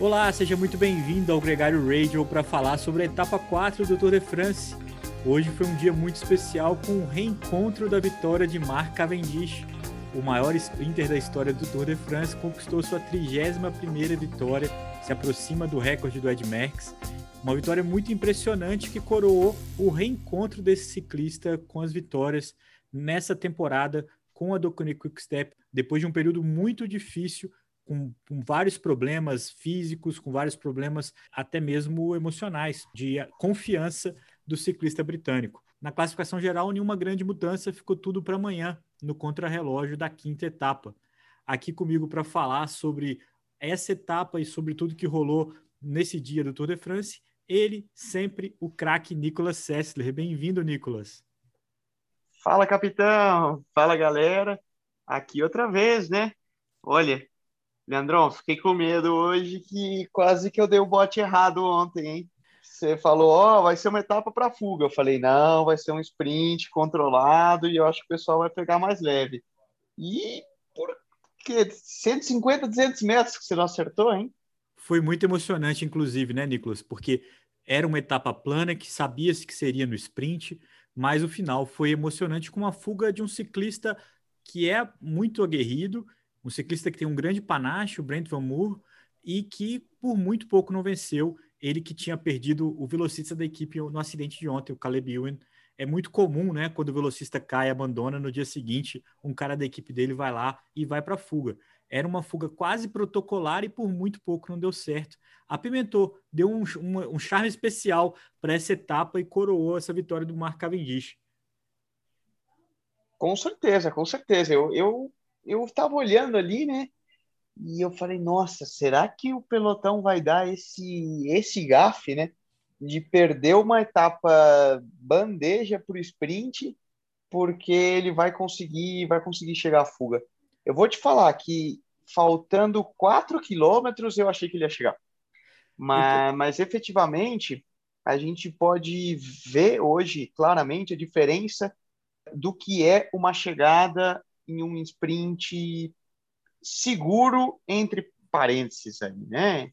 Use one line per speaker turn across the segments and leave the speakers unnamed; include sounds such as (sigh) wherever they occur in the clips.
Olá, seja muito bem-vindo ao Gregário Radio para falar sobre a etapa 4 do Tour de France. Hoje foi um dia muito especial com o reencontro da vitória de Marc Cavendish. O maior sprinter da história do Tour de France conquistou sua 31ª vitória, se aproxima do recorde do Ed Merckx. Uma vitória muito impressionante que coroou o reencontro desse ciclista com as vitórias nessa temporada com a Docone Quickstep, depois de um período muito difícil com, com, vários problemas físicos, com vários problemas até mesmo emocionais, de confiança do ciclista britânico. Na classificação geral, nenhuma grande mudança, ficou tudo para amanhã, no contrarrelógio da quinta etapa. Aqui comigo para falar sobre essa etapa e sobre tudo que rolou nesse dia do Tour de France, ele, sempre o craque Nicolas Sessler. Bem-vindo, Nicolas.
Fala, capitão! Fala, galera! Aqui outra vez, né? Olha, Leandrão, fiquei com medo hoje que quase que eu dei o bote errado ontem, hein? Você falou, ó, oh, vai ser uma etapa para fuga. Eu falei, não, vai ser um sprint controlado e eu acho que o pessoal vai pegar mais leve. E por que 150, 200 metros que você não acertou, hein?
Foi muito emocionante, inclusive, né, Nicolas? Porque era uma etapa plana que sabia-se que seria no sprint, mas o final foi emocionante com uma fuga de um ciclista que é muito aguerrido um ciclista que tem um grande panache, o Brent Van Moor, e que por muito pouco não venceu. Ele que tinha perdido o velocista da equipe no acidente de ontem, o Caleb Ewan. É muito comum, né, quando o velocista cai e abandona, no dia seguinte, um cara da equipe dele vai lá e vai para a fuga. Era uma fuga quase protocolar e por muito pouco não deu certo. Apimentou, deu um, um, um charme especial para essa etapa e coroou essa vitória do Mark Cavendish.
Com certeza, com certeza. Eu, eu eu estava olhando ali, né? E eu falei, nossa, será que o pelotão vai dar esse esse gafe, né? De perder uma etapa bandeja para o sprint, porque ele vai conseguir vai conseguir chegar à fuga. Eu vou te falar que faltando 4 quilômetros eu achei que ele ia chegar. Mas, mas efetivamente a gente pode ver hoje claramente a diferença do que é uma chegada em um sprint seguro, entre parênteses aí, né?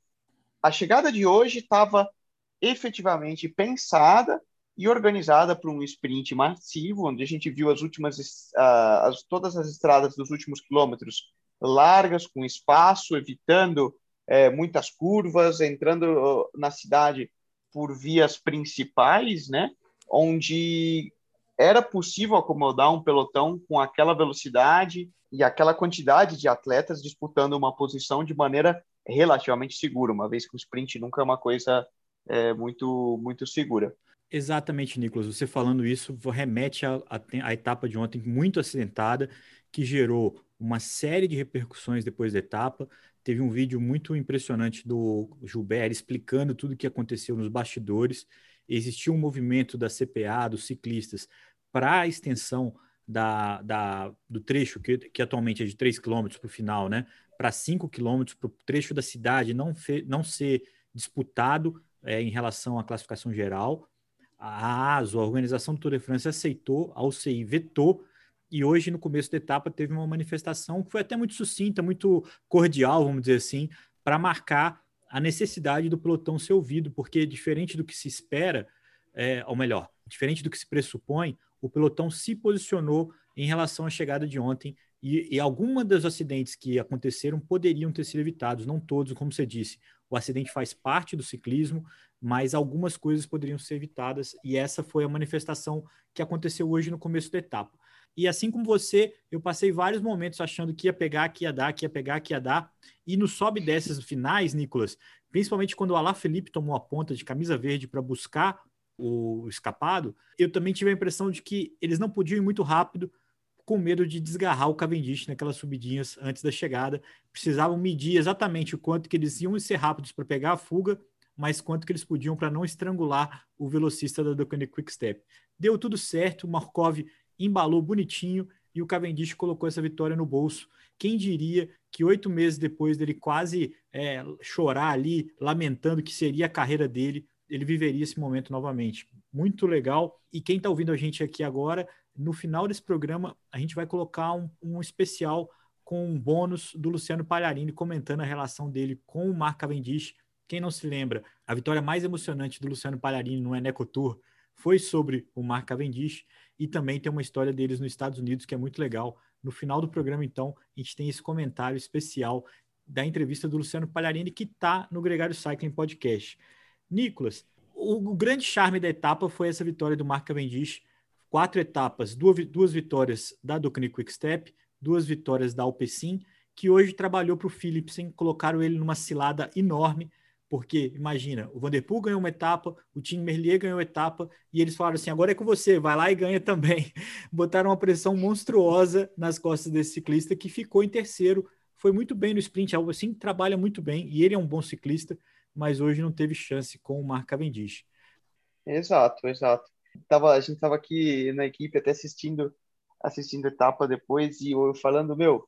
A chegada de hoje estava efetivamente pensada e organizada para um sprint massivo, onde a gente viu as últimas, uh, as, todas as estradas dos últimos quilômetros largas, com espaço, evitando uh, muitas curvas, entrando na cidade por vias principais, né? Onde era possível acomodar um pelotão com aquela velocidade e aquela quantidade de atletas disputando uma posição de maneira relativamente segura, uma vez que o sprint nunca é uma coisa é, muito, muito segura.
Exatamente, Nicolas. Você falando isso remete à etapa de ontem muito acidentada, que gerou uma série de repercussões depois da etapa. Teve um vídeo muito impressionante do Gilbert explicando tudo o que aconteceu nos bastidores. Existiu um movimento da CPA, dos ciclistas, para a extensão da, da, do trecho, que, que atualmente é de 3 km para o final, né, para 5 km, para o trecho da cidade não, fe, não ser disputado é, em relação à classificação geral. A ASO, a Organização do Tour de France, aceitou, a UCI vetou, e hoje, no começo da etapa, teve uma manifestação que foi até muito sucinta, muito cordial, vamos dizer assim, para marcar a necessidade do pelotão ser ouvido, porque diferente do que se espera, é, ou melhor, diferente do que se pressupõe, o pelotão se posicionou em relação à chegada de ontem e, e alguns dos acidentes que aconteceram poderiam ter sido evitados, não todos, como você disse. O acidente faz parte do ciclismo, mas algumas coisas poderiam ser evitadas e essa foi a manifestação que aconteceu hoje no começo da etapa. E assim como você, eu passei vários momentos achando que ia pegar, que ia dar, que ia pegar, que ia dar. E no sobe dessas finais, Nicolas, principalmente quando o Alá Felipe tomou a ponta de camisa verde para buscar o escapado, eu também tive a impressão de que eles não podiam ir muito rápido com medo de desgarrar o Cavendish naquelas subidinhas antes da chegada. Precisavam medir exatamente o quanto que eles iam ser rápidos para pegar a fuga, mas quanto que eles podiam para não estrangular o velocista da Ducati Quick Step. Deu tudo certo, o Markov embalou bonitinho e o Cavendish colocou essa vitória no bolso. Quem diria que oito meses depois dele quase é, chorar ali, lamentando que seria a carreira dele, ele viveria esse momento novamente. Muito legal. E quem está ouvindo a gente aqui agora, no final desse programa, a gente vai colocar um, um especial com um bônus do Luciano Palharini comentando a relação dele com o Mark Cavendish. Quem não se lembra, a vitória mais emocionante do Luciano Palharini no Eneco Tour foi sobre o Mark Cavendish e também tem uma história deles nos Estados Unidos que é muito legal. No final do programa, então, a gente tem esse comentário especial da entrevista do Luciano Palharini que está no Gregário Cycling Podcast. Nicolas, o, o, grande charme da etapa foi essa vitória do Mark Cavendish. Quatro etapas, duas, duas vitórias da Ducati Quick Step, duas vitórias da Alpecin, que hoje trabalhou para o Philipsen, colocaram ele numa cilada enorme, porque, imagina, o Vanderpool ganhou uma etapa, o Tim Merlier ganhou etapa, e eles falaram assim: agora é com você, vai lá e ganha também. (laughs) Botaram uma pressão monstruosa nas costas desse ciclista, que ficou em terceiro. Foi muito bem no sprint, algo assim, trabalha muito bem, e ele é um bom ciclista, mas hoje não teve chance com o Mark Cavendish.
Exato, exato. Tava, a gente estava aqui na equipe até assistindo assistindo etapa depois e eu falando, meu,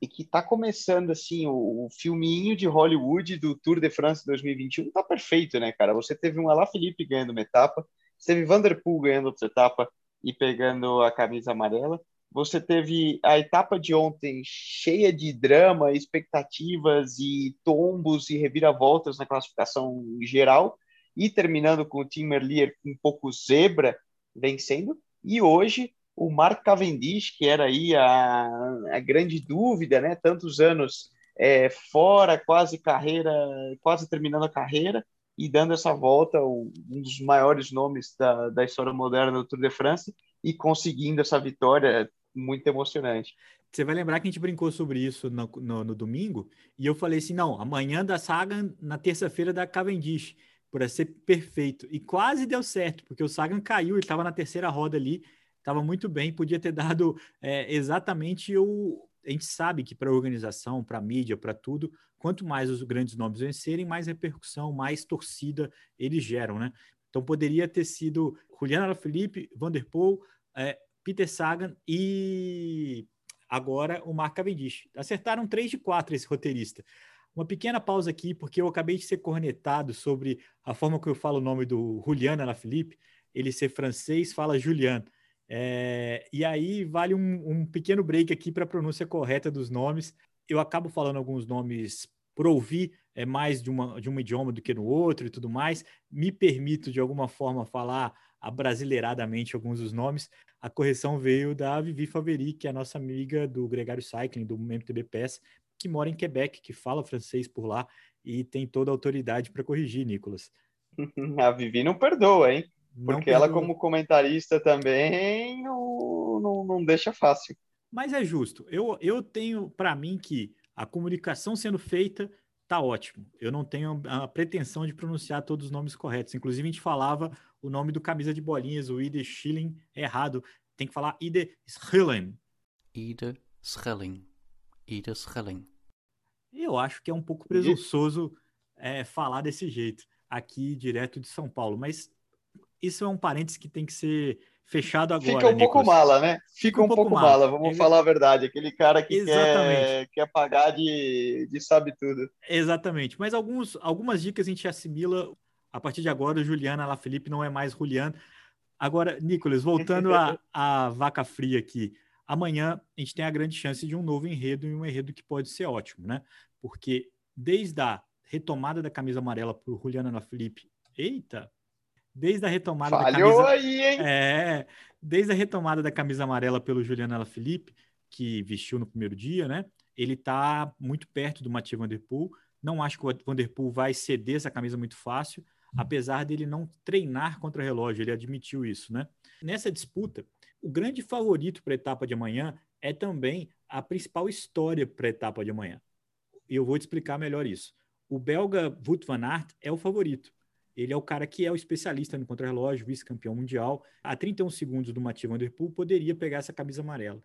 e que tá começando assim o, o, filminho de Hollywood do Tour de France 2021 tá perfeito, né, cara? Você teve um Alaphilippe ganhando uma etapa, você teve Vanderpool ganhando outra etapa e pegando a camisa amarela. Você teve a etapa de ontem cheia de drama, expectativas e tombos e reviravoltas na classificação geral e terminando com o Tim Merlier um pouco zebra vencendo. E hoje o Mark Cavendish, que era aí a, a grande dúvida, né? Tantos anos é, fora, quase carreira, quase terminando a carreira e dando essa volta, um dos maiores nomes da, da história moderna do Tour de France e conseguindo essa vitória muito emocionante.
Você vai lembrar que a gente brincou sobre isso no, no, no domingo e eu falei assim: não, amanhã da Sagan, na terça-feira da Cavendish, por ser perfeito. E quase deu certo, porque o Sagan caiu, ele estava na terceira roda ali estava muito bem, podia ter dado é, exatamente o. A gente sabe que para organização, para mídia, para tudo, quanto mais os grandes nomes vencerem, mais repercussão, mais torcida eles geram, né? Então poderia ter sido Juliana Alaphilippe, Vanderpool, é, Peter Sagan e agora o Mark Cavendish. Acertaram três de quatro esse roteirista. Uma pequena pausa aqui, porque eu acabei de ser cornetado sobre a forma que eu falo o nome do Juliana Alaphilippe. Ele ser francês, fala Julian. É, e aí vale um, um pequeno break aqui para a pronúncia correta dos nomes. Eu acabo falando alguns nomes por ouvir é mais de, uma, de um idioma do que no outro e tudo mais. Me permito, de alguma forma, falar abrasileiradamente alguns dos nomes. A correção veio da Vivi Faveri, que é a nossa amiga do Gregário Cycling, do MTB PES, que mora em Quebec, que fala francês por lá e tem toda a autoridade para corrigir, Nicolas. (laughs)
A Vivi não perdoa, hein? Porque ela, como comentarista também, não, não, não deixa fácil.
Mas é justo. Eu, eu tenho para mim que a comunicação sendo feita tá ótimo. Eu não tenho a pretensão de pronunciar todos os nomes corretos. Inclusive, a gente falava o nome do camisa de bolinhas, o Ide Schilling, errado. Tem que falar Ide Schilling.
Ide Schilling. Ide Schilling.
Eu acho que é um pouco presunçoso é, falar desse jeito aqui direto de São Paulo, mas isso é um parênteses que tem que ser fechado agora.
Fica um
Nicolas.
pouco mala, né? Fica, um, um, pouco, pouco mala, vamos falar a verdade. Aquele cara que quer, quer pagar de, de sabe tudo.
Exatamente. Mas alguns, algumas dicas a gente assimila. A partir de agora, Juliana La Felipe não é mais Juliana. Agora, Nicolas, voltando (laughs) à vaca fria aqui. Amanhã a gente tem a grande chance de um novo enredo e um enredo que pode ser ótimo, né? Porque desde a retomada da camisa amarela por Juliana La Felipe, eita, desde a retomada
Falhou
da camisa.
aí, hein?
É, desde a retomada da camisa amarela pelo Juliano Alaphilippe, que vestiu no primeiro dia, né? Ele está muito perto do Mathieu Vanderpool. Não acho que o Vanderpool vai ceder essa camisa muito fácil, apesar dele não treinar contra relógio, ele admitiu isso, né? Nessa disputa, o grande favorito para a etapa de amanhã é também a principal história para a etapa de amanhã. E eu vou te explicar melhor isso. O belga Wout van Aert é o favorito. Ele é o cara que é o especialista no contrarrelógio, vice-campeão mundial. A 31 segundos do Mathieu Van Der Poel poderia pegar essa camisa amarela.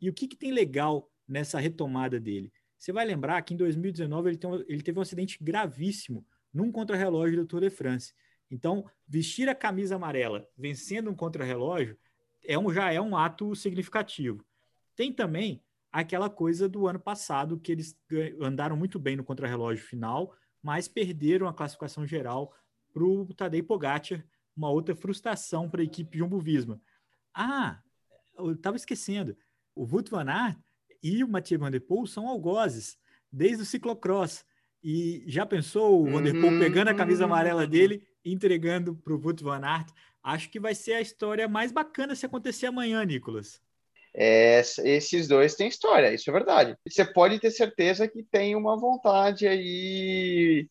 E o que, que tem legal nessa retomada dele? Você vai lembrar que em 2019 ele, um, ele teve um acidente gravíssimo num contrarrelógio do Tour de France. Então, vestir a camisa amarela vencendo um contrarrelógio é um, já é um ato significativo. Tem também aquela coisa do ano passado que eles andaram muito bem no contrarrelógio final, mas perderam a classificação geral para o Tadej Pogacar, uma outra frustração para a equipe Jumbo Visma. Ah, eu estava esquecendo. O Wout van Aert, e o Mathieu Van Der Poel são algozes, desde o ciclocross. E já pensou o Van Der Poel pegando a camisa amarela dele e entregando para o Wout Van Aert? Acho que vai ser a história mais bacana se acontecer amanhã, Nicolas.
É, esses dois têm história, isso é verdade. Você pode ter certeza que tem uma vontade aí.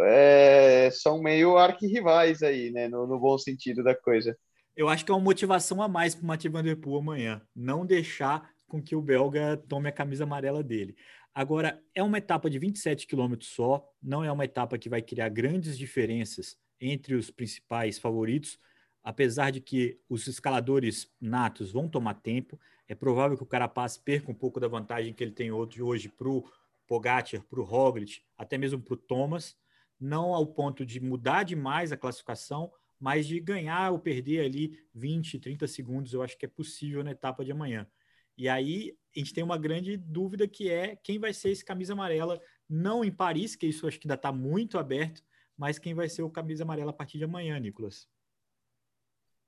É, são meio arquirrivais aí, né? No, no, bom sentido da coisa.
Eu acho que é uma motivação a mais para o Mathieu Van Der Poel amanhã. Não deixar com que o belga tome a camisa amarela dele. Agora, é uma etapa de 27 quilômetros só, não é uma etapa que vai criar grandes diferenças entre os principais favoritos, apesar de que os escaladores natos vão tomar tempo. É provável que o Carapaz perca um pouco da vantagem que ele tem hoje para o Pogacar, para o Roglic, até mesmo para o Thomas, não ao ponto de mudar demais a classificação, mas de ganhar ou perder ali 20, 30 segundos, eu acho que é possível na etapa de amanhã. E aí a gente tem uma grande dúvida que é quem vai ser esse camisa amarela, não em Paris, que isso acho que ainda está muito aberto, mas quem vai ser o camisa amarela a partir de amanhã, Nicolas.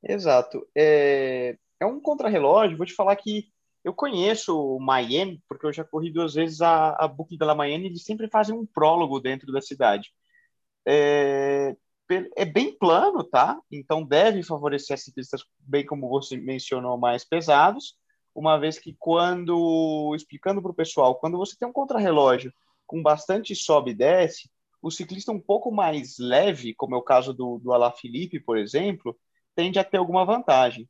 Exato. É, é um contrarrelógio, vou te falar que eu conheço o Mayenne, porque eu já corri duas vezes a, a Boucle de la Mayenne, eles sempre fazem um prólogo dentro da cidade. É, é bem plano, tá? Então deve favorecer as ciclistas, bem como você mencionou, mais pesados uma vez que quando, explicando para o pessoal, quando você tem um contrarrelógio com bastante sobe e desce, o ciclista um pouco mais leve, como é o caso do, do Alaphilippe, por exemplo, tende a ter alguma vantagem.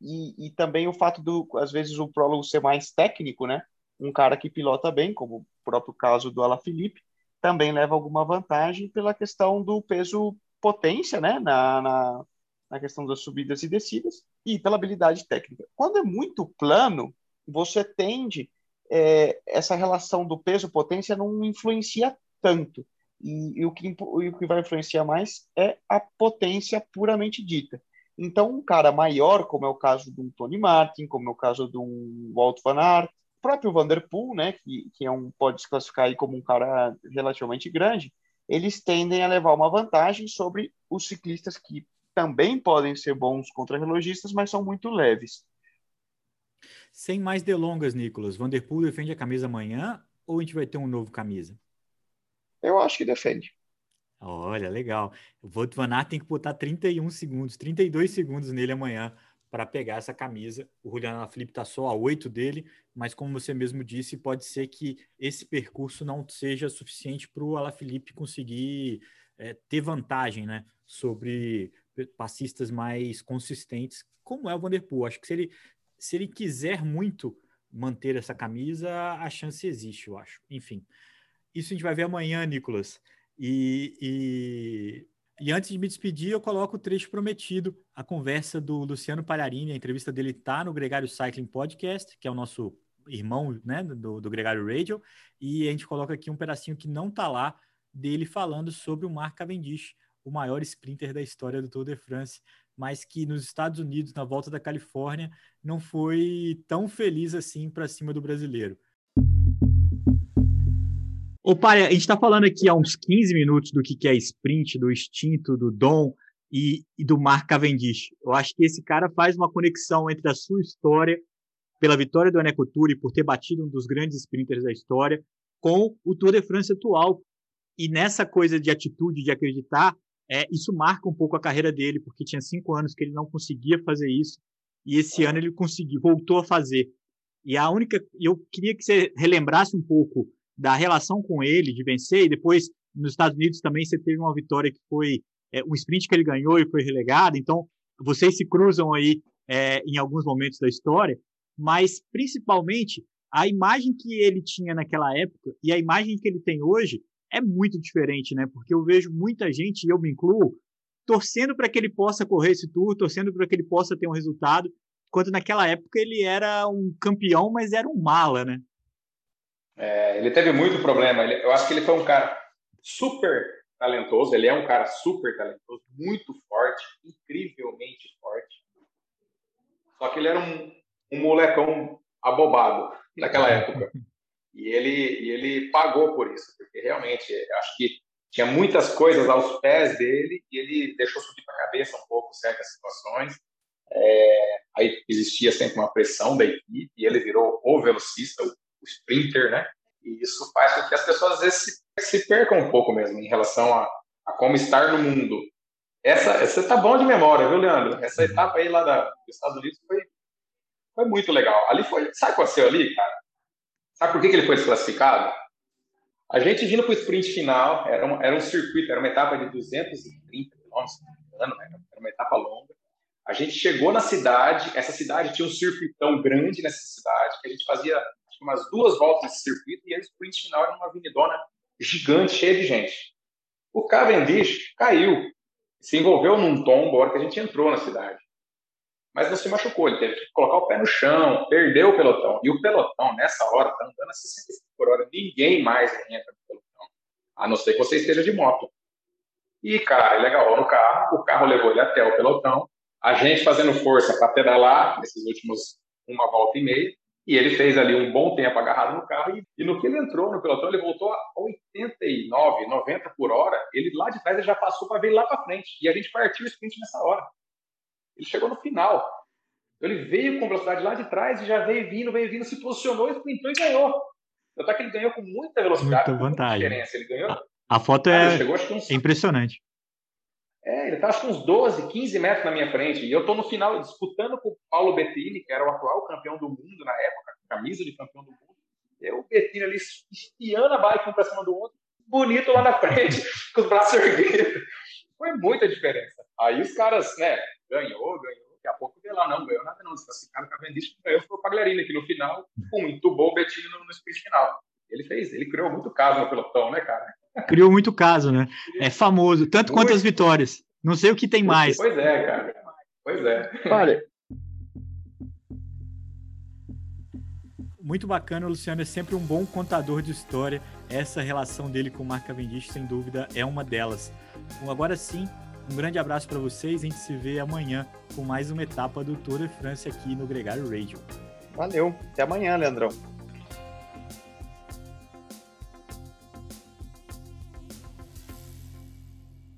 E, e também o fato do, às vezes, o prólogo ser mais técnico, né? Um cara que pilota bem, como o próprio caso do Alaphilippe, também leva alguma vantagem pela questão do peso potência, né? Na, na, na questão das subidas e descidas e pela habilidade técnica. Quando é muito plano, você tende é, essa relação do peso-potência não influencia tanto. E, e, o que, e o que vai influenciar mais é a potência puramente dita. Então, um cara maior, como é o caso de um Tony Martin, como é o caso de um Walt Van Aert, próprio Vanderpool, né, que, que é um, pode se classificar aí como um cara relativamente grande, eles tendem a levar uma vantagem sobre os ciclistas que também podem ser bons contrarrelogistas, mas são muito leves.
Sem mais delongas, Nicolas, Vanderpool defende a camisa amanhã ou a gente vai ter um novo camisa?
Eu acho que defende.
Olha, legal. O Wout Van Aert tem que botar 31 segundos, 32 segundos nele amanhã para pegar essa camisa. O Juliano Alaphilippe está só a 8 dele, mas como você mesmo disse, pode ser que esse percurso não seja suficiente para o Alaphilippe conseguir é, ter vantagem né, sobre passistas mais consistentes, como é o Vanderpool. Acho que se ele, se ele quiser muito manter essa camisa, a chance existe, eu acho. Enfim, isso a gente vai ver amanhã, Nicolas. E, e, e antes de me despedir, eu coloco o trecho prometido, a conversa do Luciano Palharini, a entrevista dele está no Gregário Cycling Podcast, que é o nosso irmão né, do, do Gregário Radio, e a gente coloca aqui um pedacinho que não está lá, dele falando sobre o Mark Cavendish, o maior sprinter da história do Tour de France, mas que nos Estados Unidos, na volta da Califórnia, não foi tão feliz assim para cima do brasileiro. Ô, pai, a gente está falando aqui há uns 15 minutos do que é sprint, do instinto, do dom e, e do Mark Cavendish. Eu acho que esse cara faz uma conexão entre a sua história, pela vitória do Eneco Tour e por ter batido um dos grandes sprinters da história, com o Tour de France atual. E nessa coisa de atitude, de acreditar, é, isso marca um pouco a carreira dele, porque tinha cinco anos que ele não conseguia fazer isso, e esse ano ele conseguiu, voltou a fazer. E a única, eu queria que você relembrasse um pouco da relação com ele, de vencer, e depois nos Estados Unidos também você teve uma vitória que foi é, um sprint que ele ganhou e foi relegado, então vocês se cruzam aí é, em alguns momentos da história, mas principalmente a imagem que ele tinha naquela época e a imagem que ele tem hoje é muito diferente, né? Porque eu vejo muita gente, e eu me incluo, torcendo para que ele possa correr esse tour, torcendo para que ele possa ter um resultado, enquanto naquela época ele era um campeão, mas era um mala, né?
É, ele teve muito problema. Ele, eu acho que ele foi um cara super talentoso. Ele é um cara super talentoso, muito forte, incrivelmente forte. Só que ele era um, um molecão abobado naquela época. E ele, e ele pagou por isso, porque realmente acho que tinha muitas coisas aos pés dele e ele deixou subir para a cabeça um pouco certas situações. É, aí existia sempre uma pressão da equipe e ele virou o velocista, o sprinter, né? E isso faz com que as pessoas às vezes se, se percam um pouco mesmo em relação a, a como estar no mundo. Essa, você tá bom de memória, viu, Leandro? Essa etapa aí lá da, dos Estados Unidos foi, foi muito legal. Ali foi, sabe o que aconteceu ali, cara? Sabe por que, que ele foi desclassificado? A gente vindo para o sprint final, era, uma, era um circuito, era uma etapa de 230 quilômetros, né? era uma etapa longa. A gente chegou na cidade, essa cidade tinha um circuitão grande nessa cidade, que a gente fazia umas duas voltas nesse circuito, e o sprint final era uma avenidona gigante, cheia de gente. O Cavendish caiu, se envolveu num tombo a hora que a gente entrou na cidade. Mas não se machucou, ele teve que colocar o pé no chão, perdeu o pelotão. E o pelotão, nessa hora, está andando a 65 por hora. Ninguém mais entra no pelotão, a não ser que você esteja de moto. E, cara, ele agarrou no carro, o carro levou ele até o pelotão, a gente fazendo força para pedalar nesses últimos uma volta e meia, e ele fez ali um bom tempo agarrado no carro, e, e no que ele entrou no pelotão, ele voltou a 89, 90 por hora, ele lá de trás ele já passou para ver lá para frente, e a gente partiu o sprint nessa hora. Ele chegou no final. Ele veio com velocidade lá de trás e já veio vindo, veio vindo, se posicionou, sprintou e ganhou. Tanto é que ele ganhou com muita velocidade.
Muita vantagem.
Muita diferença. Ele ganhou. A,
a foto é, uns... é impressionante.
É, ele está acho que uns 12, 15 metros na minha frente. E eu estou no final disputando com o Paulo Bettini, que era o atual campeão do mundo na época, camisa de campeão do mundo. Eu, o Bettini ali, espiando a bike um para cima do outro, bonito lá na frente, (laughs) com os braços erguidos. Foi muita diferença. Aí os caras, né, ganhou, ganhou. Daqui a pouco veio lá, não ganhou nada, não. Desclassificaram o Cavendish, ganhou, foi o Pagliarini, que no final, pum, entubou o Bettini no, no sprint final. Ele fez, ele criou muito caso no pelotão, né, cara?
Criou muito caso, né? É famoso, tanto muito. quanto as vitórias. Não sei o que tem mais.
Pois é, cara. Pois é.
Olha.
Muito bacana, o Luciano é sempre um bom contador de história. Essa relação dele com o Mark Cavendish, sem dúvida, é uma delas. Bom, agora sim, um grande abraço para vocês. A gente se vê amanhã com mais uma etapa do Tour de France aqui no Gregário Radio.
Valeu. Até amanhã, Leandrão.